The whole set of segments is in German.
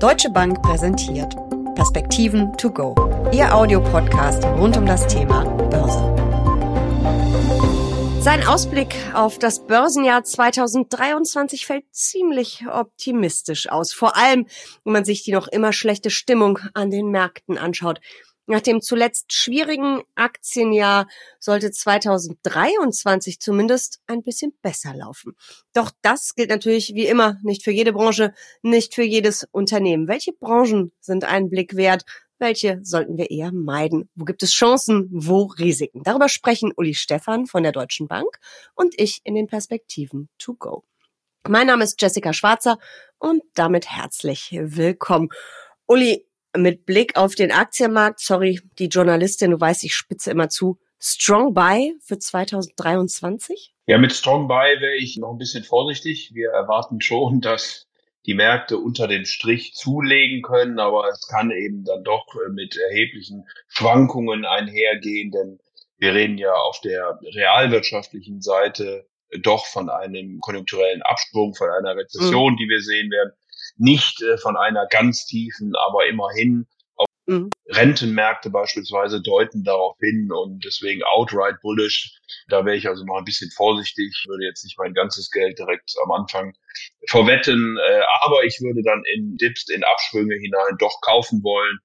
Deutsche Bank präsentiert Perspektiven to go. Ihr Audiopodcast rund um das Thema Börse. Sein Ausblick auf das Börsenjahr 2023 fällt ziemlich optimistisch aus. Vor allem, wenn man sich die noch immer schlechte Stimmung an den Märkten anschaut. Nach dem zuletzt schwierigen Aktienjahr sollte 2023 zumindest ein bisschen besser laufen. Doch das gilt natürlich wie immer nicht für jede Branche, nicht für jedes Unternehmen. Welche Branchen sind einen Blick wert? Welche sollten wir eher meiden? Wo gibt es Chancen? Wo Risiken? Darüber sprechen Uli Stephan von der Deutschen Bank und ich in den Perspektiven to go. Mein Name ist Jessica Schwarzer und damit herzlich willkommen. Uli, mit Blick auf den Aktienmarkt, sorry, die Journalistin, du weißt, ich spitze immer zu, Strong Buy für 2023? Ja, mit Strong Buy wäre ich noch ein bisschen vorsichtig. Wir erwarten schon, dass die Märkte unter dem Strich zulegen können, aber es kann eben dann doch äh, mit erheblichen Schwankungen einhergehen, denn wir reden ja auf der realwirtschaftlichen Seite doch von einem konjunkturellen Absprung, von einer Rezession, mhm. die wir sehen werden nicht äh, von einer ganz tiefen, aber immerhin mhm. Rentenmärkte beispielsweise deuten darauf hin und deswegen outright bullish. Da wäre ich also noch ein bisschen vorsichtig, würde jetzt nicht mein ganzes Geld direkt am Anfang verwetten, äh, aber ich würde dann in Dips, in Abschwünge hinein doch kaufen wollen,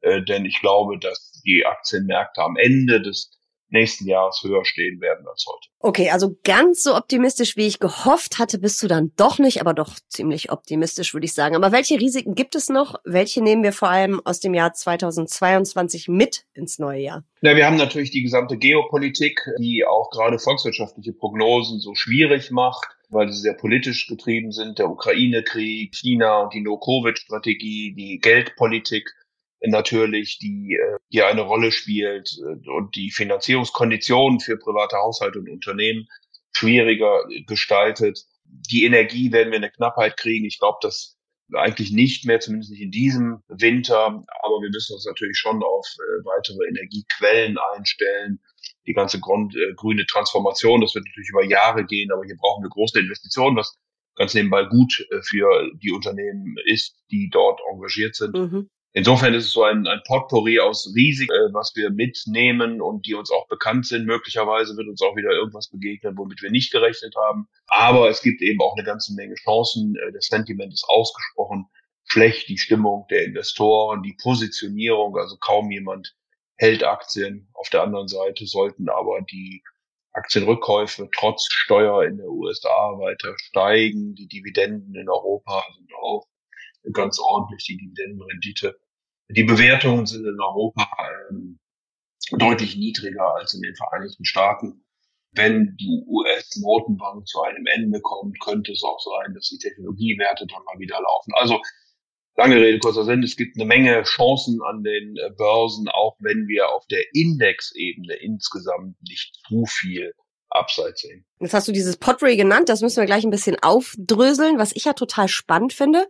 äh, denn ich glaube, dass die Aktienmärkte am Ende des nächsten Jahres höher stehen werden als heute. Okay, also ganz so optimistisch, wie ich gehofft hatte, bist du dann doch nicht, aber doch ziemlich optimistisch, würde ich sagen. Aber welche Risiken gibt es noch? Welche nehmen wir vor allem aus dem Jahr 2022 mit ins neue Jahr? Na, wir haben natürlich die gesamte Geopolitik, die auch gerade volkswirtschaftliche Prognosen so schwierig macht weil sie sehr politisch getrieben sind, der Ukraine-Krieg, China und die No-Covid-Strategie, die Geldpolitik natürlich, die äh, hier eine Rolle spielt äh, und die Finanzierungskonditionen für private Haushalte und Unternehmen schwieriger gestaltet. Die Energie werden wir in der Knappheit kriegen. Ich glaube, das eigentlich nicht mehr, zumindest nicht in diesem Winter. Aber wir müssen uns natürlich schon auf äh, weitere Energiequellen einstellen. Die ganze Grund, äh, grüne Transformation, das wird natürlich über Jahre gehen, aber hier brauchen wir große Investitionen, was ganz nebenbei gut äh, für die Unternehmen ist, die dort engagiert sind. Mhm. Insofern ist es so ein, ein Potpourri aus Risiken, äh, was wir mitnehmen und die uns auch bekannt sind. Möglicherweise wird uns auch wieder irgendwas begegnen, womit wir nicht gerechnet haben. Aber es gibt eben auch eine ganze Menge Chancen. Äh, das Sentiment ist ausgesprochen schlecht, die Stimmung der Investoren, die Positionierung, also kaum jemand hält Aktien. Auf der anderen Seite sollten aber die Aktienrückkäufe trotz Steuer in der USA weiter steigen. Die Dividenden in Europa sind auch ganz ordentlich die Dividendenrendite. Die Bewertungen sind in Europa ähm, deutlich niedriger als in den Vereinigten Staaten. Wenn die US-Notenbank zu einem Ende kommt, könnte es auch sein, dass die Technologiewerte dann mal wieder laufen. Also lange Rede, kurzer Sinn, es gibt eine Menge Chancen an den äh, Börsen, auch wenn wir auf der Indexebene insgesamt nicht zu viel Upside sehen. Jetzt hast du dieses Pottery genannt, das müssen wir gleich ein bisschen aufdröseln, was ich ja total spannend finde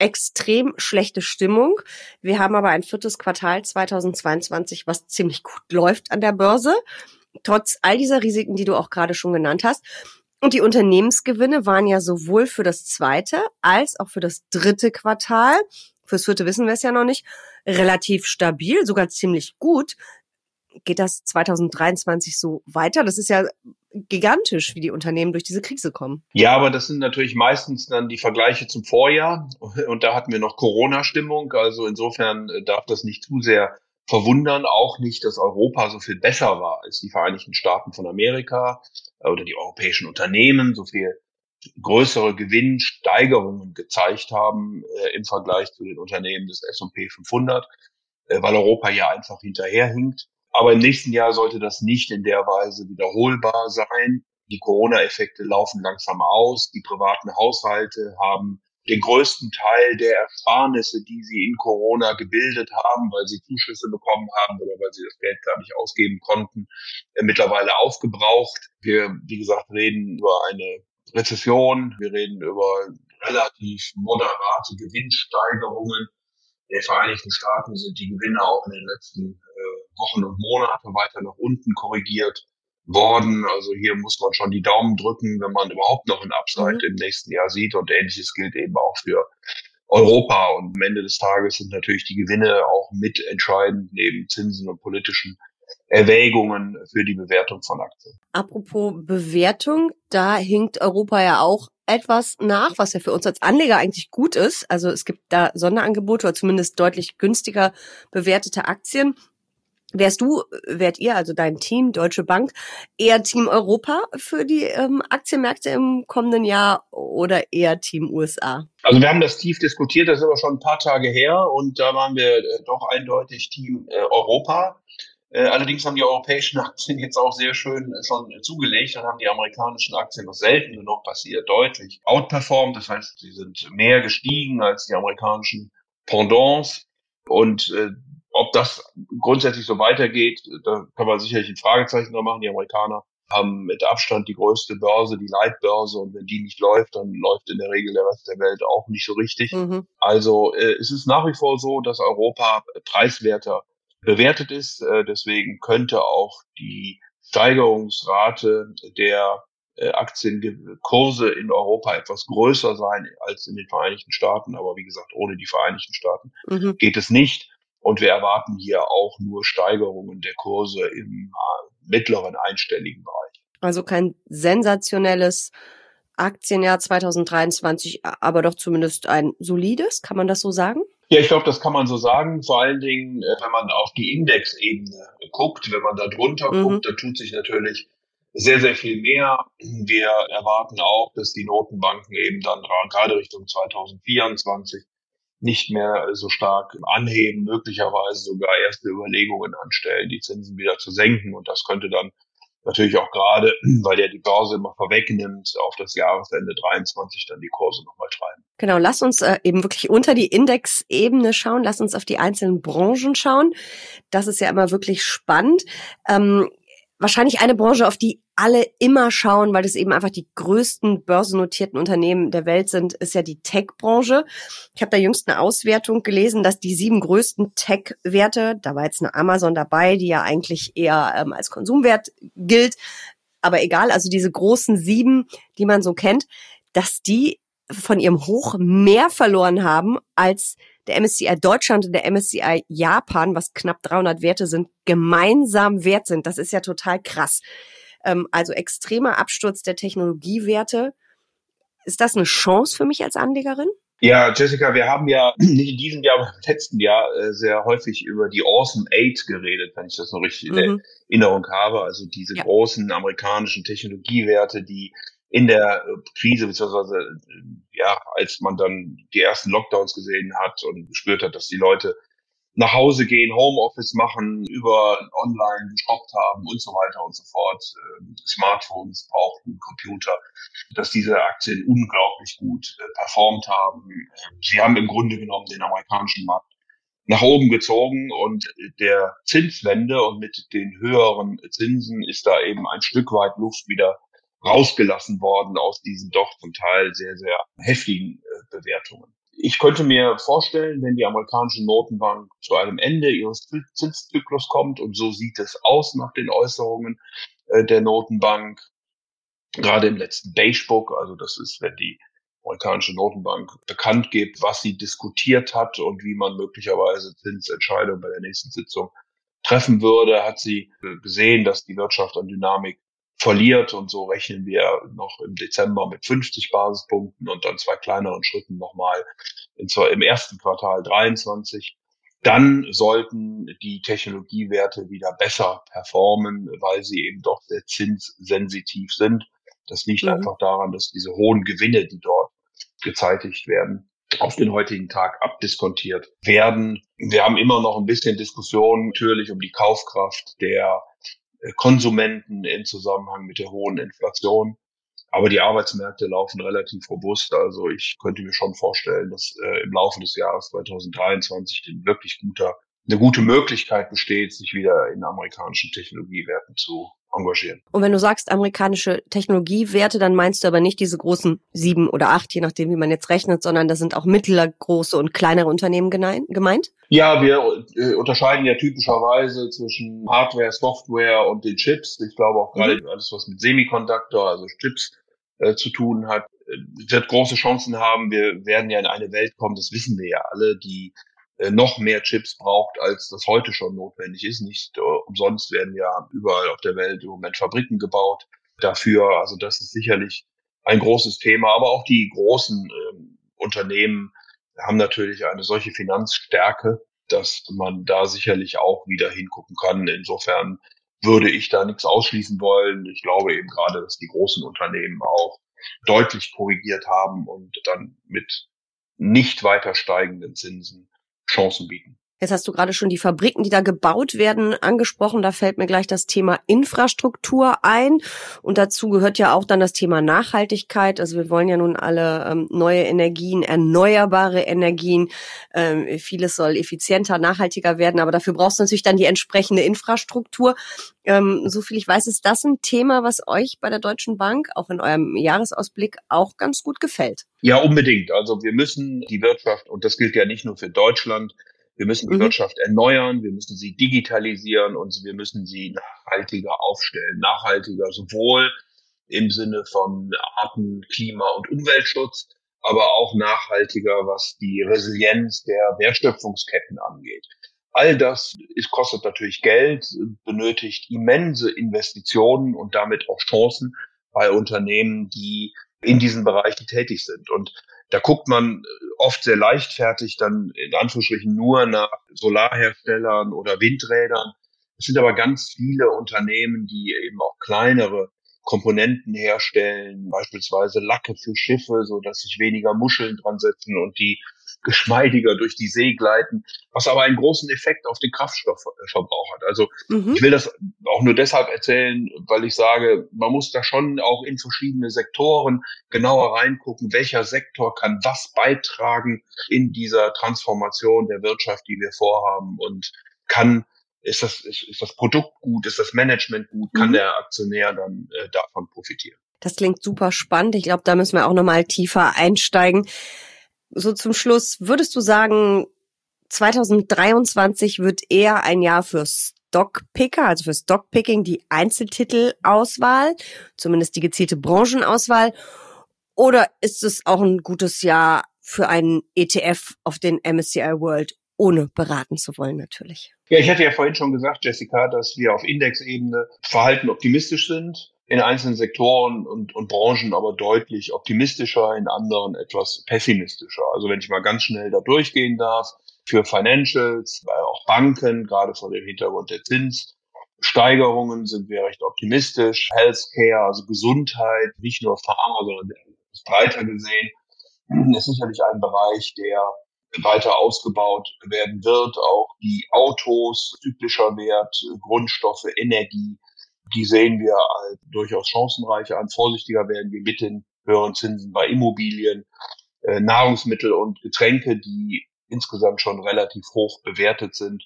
extrem schlechte Stimmung. Wir haben aber ein viertes Quartal 2022, was ziemlich gut läuft an der Börse, trotz all dieser Risiken, die du auch gerade schon genannt hast. Und die Unternehmensgewinne waren ja sowohl für das zweite als auch für das dritte Quartal, fürs vierte wissen wir es ja noch nicht, relativ stabil, sogar ziemlich gut geht das 2023 so weiter? Das ist ja gigantisch, wie die Unternehmen durch diese Krise kommen. Ja, aber das sind natürlich meistens dann die Vergleiche zum Vorjahr. Und da hatten wir noch Corona-Stimmung. Also insofern äh, darf das nicht zu sehr verwundern. Auch nicht, dass Europa so viel besser war als die Vereinigten Staaten von Amerika äh, oder die europäischen Unternehmen so viel größere Gewinnsteigerungen gezeigt haben äh, im Vergleich zu den Unternehmen des S&P 500, äh, weil Europa ja einfach hinterherhinkt. Aber im nächsten Jahr sollte das nicht in der Weise wiederholbar sein. Die Corona-Effekte laufen langsam aus. Die privaten Haushalte haben den größten Teil der Ersparnisse, die sie in Corona gebildet haben, weil sie Zuschüsse bekommen haben oder weil sie das Geld gar nicht ausgeben konnten, äh, mittlerweile aufgebraucht. Wir, wie gesagt, reden über eine Rezession. Wir reden über relativ moderate Gewinnsteigerungen. In den Vereinigten Staaten sind die Gewinne auch in den letzten Wochen und Monate weiter nach unten korrigiert worden. Also hier muss man schon die Daumen drücken, wenn man überhaupt noch ein Upside mhm. im nächsten Jahr sieht. Und ähnliches gilt eben auch für Europa. Und am Ende des Tages sind natürlich die Gewinne auch mitentscheidend neben Zinsen und politischen Erwägungen für die Bewertung von Aktien. Apropos Bewertung, da hinkt Europa ja auch etwas nach, was ja für uns als Anleger eigentlich gut ist. Also es gibt da Sonderangebote oder zumindest deutlich günstiger bewertete Aktien. Wärst du, wärt ihr, also dein Team, Deutsche Bank, eher Team Europa für die ähm, Aktienmärkte im kommenden Jahr oder eher Team USA? Also wir haben das tief diskutiert, das ist aber schon ein paar Tage her und da waren wir äh, doch eindeutig Team äh, Europa. Äh, allerdings haben die europäischen Aktien jetzt auch sehr schön schon zugelegt und haben die amerikanischen Aktien, was selten genug passiert, deutlich outperformed. Das heißt, sie sind mehr gestiegen als die amerikanischen Pendants. Und äh, ob das grundsätzlich so weitergeht, da kann man sicherlich ein Fragezeichen dran machen. Die Amerikaner haben mit Abstand die größte Börse, die Leitbörse. Und wenn die nicht läuft, dann läuft in der Regel der Rest der Welt auch nicht so richtig. Mhm. Also äh, es ist nach wie vor so, dass Europa preiswerter bewertet ist. Äh, deswegen könnte auch die Steigerungsrate der äh, Aktienkurse in Europa etwas größer sein als in den Vereinigten Staaten. Aber wie gesagt, ohne die Vereinigten Staaten mhm. geht es nicht. Und wir erwarten hier auch nur Steigerungen der Kurse im äh, mittleren einstelligen Bereich. Also kein sensationelles Aktienjahr 2023, aber doch zumindest ein solides, kann man das so sagen? Ja, ich glaube, das kann man so sagen. Vor allen Dingen, äh, wenn man auf die Indexebene guckt, wenn man da drunter mhm. guckt, da tut sich natürlich sehr, sehr viel mehr. Wir erwarten auch, dass die Notenbanken eben dann gerade Richtung 2024 nicht mehr so stark anheben, möglicherweise sogar erste Überlegungen anstellen, die Zinsen wieder zu senken. Und das könnte dann natürlich auch gerade, weil ja die Börse immer vorwegnimmt, auf das Jahresende 23 dann die Kurse nochmal treiben. Genau, lass uns äh, eben wirklich unter die Indexebene schauen, lass uns auf die einzelnen Branchen schauen. Das ist ja immer wirklich spannend. Ähm, wahrscheinlich eine Branche, auf die alle immer schauen, weil das eben einfach die größten börsennotierten Unternehmen der Welt sind, ist ja die Tech-Branche. Ich habe da jüngst eine Auswertung gelesen, dass die sieben größten Tech-Werte, da war jetzt eine Amazon dabei, die ja eigentlich eher ähm, als Konsumwert gilt, aber egal, also diese großen sieben, die man so kennt, dass die von ihrem Hoch mehr verloren haben als der MSCI Deutschland und der MSCI Japan, was knapp 300 Werte sind, gemeinsam wert sind. Das ist ja total krass. Ähm, also extremer Absturz der Technologiewerte. Ist das eine Chance für mich als Anlegerin? Ja, Jessica, wir haben ja nicht in diesem Jahr, aber im letzten Jahr äh, sehr häufig über die Awesome Eight geredet, wenn ich das noch richtig mhm. in Erinnerung habe. Also diese ja. großen amerikanischen Technologiewerte, die in der äh, Krise, beziehungsweise äh, ja, als man dann die ersten Lockdowns gesehen hat und gespürt hat, dass die Leute nach Hause gehen, Homeoffice machen, über online geshoppt haben und so weiter und so fort, äh, Smartphones brauchten, Computer, dass diese Aktien unglaublich gut performt haben. Sie haben im Grunde genommen den amerikanischen Markt nach oben gezogen und der Zinswende und mit den höheren Zinsen ist da eben ein Stück weit Luft wieder rausgelassen worden aus diesen doch zum Teil sehr, sehr heftigen äh, Bewertungen. Ich könnte mir vorstellen, wenn die amerikanische Notenbank zu einem Ende ihres Zinszyklus kommt, und so sieht es aus nach den Äußerungen äh, der Notenbank, gerade im letzten Beigebook, also das ist, wenn die amerikanische Notenbank bekannt gibt, was sie diskutiert hat und wie man möglicherweise Zinsentscheidungen bei der nächsten Sitzung treffen würde, hat sie gesehen, dass die Wirtschaft an Dynamik verliert und so rechnen wir noch im Dezember mit 50 Basispunkten und dann zwei kleineren Schritten nochmal im ersten Quartal 23. Dann sollten die Technologiewerte wieder besser performen, weil sie eben doch sehr zinssensitiv sind. Das liegt mhm. einfach daran, dass diese hohen Gewinne, die dort gezeitigt werden, auf den heutigen Tag abdiskontiert werden. Wir haben immer noch ein bisschen Diskussion natürlich um die Kaufkraft der Konsumenten im Zusammenhang mit der hohen Inflation. Aber die Arbeitsmärkte laufen relativ robust. Also ich könnte mir schon vorstellen, dass äh, im Laufe des Jahres 2023 ein wirklich guter, eine gute Möglichkeit besteht, sich wieder in amerikanischen Technologiewerten zu engagieren. Und wenn du sagst amerikanische Technologiewerte, dann meinst du aber nicht diese großen sieben oder acht, je nachdem, wie man jetzt rechnet, sondern da sind auch mittelgroße und kleinere Unternehmen gemeint? Ja, wir äh, unterscheiden ja typischerweise zwischen Hardware, Software und den Chips. Ich glaube auch gerade mhm. alles, was mit Semiconductor, also Chips äh, zu tun hat, wird große Chancen haben. Wir werden ja in eine Welt kommen, das wissen wir ja alle, die äh, noch mehr Chips braucht, als das heute schon notwendig ist. Nicht äh, umsonst werden ja überall auf der Welt im Moment Fabriken gebaut dafür. Also das ist sicherlich ein großes Thema. Aber auch die großen ähm, Unternehmen haben natürlich eine solche Finanzstärke, dass man da sicherlich auch wieder hingucken kann. Insofern würde ich da nichts ausschließen wollen. Ich glaube eben gerade, dass die großen Unternehmen auch deutlich korrigiert haben und dann mit nicht weiter steigenden Zinsen Chancen bieten. Jetzt hast du gerade schon die Fabriken, die da gebaut werden, angesprochen. Da fällt mir gleich das Thema Infrastruktur ein. Und dazu gehört ja auch dann das Thema Nachhaltigkeit. Also wir wollen ja nun alle ähm, neue Energien, erneuerbare Energien. Ähm, vieles soll effizienter, nachhaltiger werden. Aber dafür brauchst du natürlich dann die entsprechende Infrastruktur. Ähm, so viel ich weiß, ist das ein Thema, was euch bei der Deutschen Bank auch in eurem Jahresausblick auch ganz gut gefällt. Ja, unbedingt. Also wir müssen die Wirtschaft, und das gilt ja nicht nur für Deutschland, wir müssen die mhm. Wirtschaft erneuern, wir müssen sie digitalisieren und wir müssen sie nachhaltiger aufstellen. Nachhaltiger sowohl im Sinne von Arten, Klima und Umweltschutz, aber auch nachhaltiger, was die Resilienz der Wertschöpfungsketten angeht. All das ist, kostet natürlich Geld, benötigt immense Investitionen und damit auch Chancen bei Unternehmen, die in diesen Bereichen tätig sind. Und da guckt man äh, oft sehr leichtfertig dann in Anführungsstrichen nur nach Solarherstellern oder Windrädern. Es sind aber ganz viele Unternehmen, die eben auch kleinere Komponenten herstellen, beispielsweise Lacke für Schiffe, so dass sich weniger Muscheln dran setzen und die geschmeidiger durch die See gleiten, was aber einen großen Effekt auf den Kraftstoffverbrauch hat. Also mhm. ich will das auch nur deshalb erzählen, weil ich sage, man muss da schon auch in verschiedene Sektoren genauer reingucken, welcher Sektor kann was beitragen in dieser Transformation der Wirtschaft, die wir vorhaben und kann ist das, ist, ist das Produkt gut, ist das Management gut, kann mhm. der Aktionär dann äh, davon profitieren. Das klingt super spannend. Ich glaube, da müssen wir auch nochmal tiefer einsteigen so zum Schluss, würdest du sagen, 2023 wird eher ein Jahr für Stockpicker, also für Stockpicking, die Einzeltitelauswahl, zumindest die gezielte Branchenauswahl, oder ist es auch ein gutes Jahr für einen ETF auf den MSCI World, ohne beraten zu wollen natürlich? Ja, ich hatte ja vorhin schon gesagt, Jessica, dass wir auf Indexebene verhalten optimistisch sind in einzelnen Sektoren und, und Branchen aber deutlich optimistischer, in anderen etwas pessimistischer. Also wenn ich mal ganz schnell da durchgehen darf, für Financials, auch Banken, gerade vor dem Hintergrund der Zinssteigerungen sind wir recht optimistisch. Healthcare, also Gesundheit, nicht nur Pharma, sondern breiter gesehen, ist sicherlich ein Bereich, der weiter ausgebaut werden wird. Auch die Autos, typischer Wert, Grundstoffe, Energie, die sehen wir als durchaus chancenreicher an. Vorsichtiger werden wir mit den höheren Zinsen bei Immobilien, äh, Nahrungsmittel und Getränke, die insgesamt schon relativ hoch bewertet sind.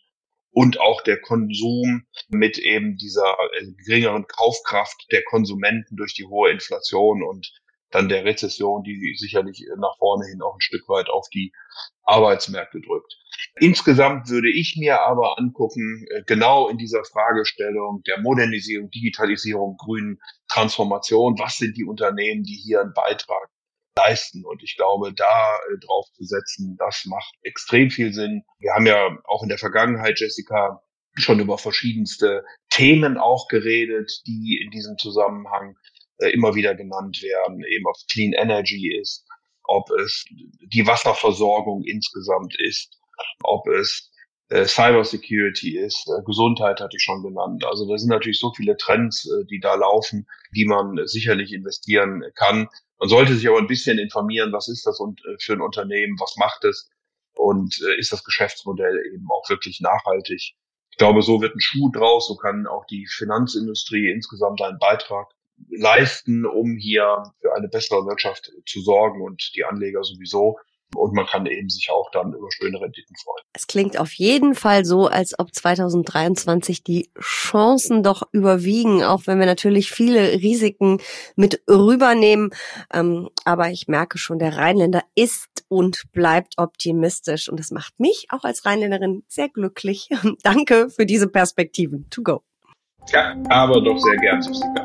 Und auch der Konsum mit eben dieser äh, geringeren Kaufkraft der Konsumenten durch die hohe Inflation und dann der Rezession, die sicherlich nach vorne hin auch ein Stück weit auf die Arbeitsmärkte drückt. Insgesamt würde ich mir aber angucken, äh, genau in dieser Fragestellung der Modernisierung, Digitalisierung, grünen Transformation, was sind die Unternehmen, die hier einen Beitrag leisten. Und ich glaube, da äh, drauf zu setzen, das macht extrem viel Sinn. Wir haben ja auch in der Vergangenheit, Jessica, schon über verschiedenste Themen auch geredet, die in diesem Zusammenhang äh, immer wieder genannt werden, eben ob Clean Energy ist, ob es die Wasserversorgung insgesamt ist, ob es äh, Cybersecurity ist, äh, Gesundheit hatte ich schon genannt. Also da sind natürlich so viele Trends, äh, die da laufen, die man sicherlich investieren kann. Man sollte sich aber ein bisschen informieren, was ist das und, äh, für ein Unternehmen, was macht es und äh, ist das Geschäftsmodell eben auch wirklich nachhaltig. Ich glaube, so wird ein Schuh draus, so kann auch die Finanzindustrie insgesamt einen Beitrag leisten, um hier für eine bessere Wirtschaft zu sorgen und die Anleger sowieso. Und man kann eben sich auch dann über schöne Renditen freuen. Es klingt auf jeden Fall so, als ob 2023 die Chancen doch überwiegen, auch wenn wir natürlich viele Risiken mit rübernehmen. Ähm, aber ich merke schon, der Rheinländer ist und bleibt optimistisch. Und das macht mich auch als Rheinländerin sehr glücklich. Danke für diese Perspektiven. To go. Ja, aber doch sehr gern, Jessica.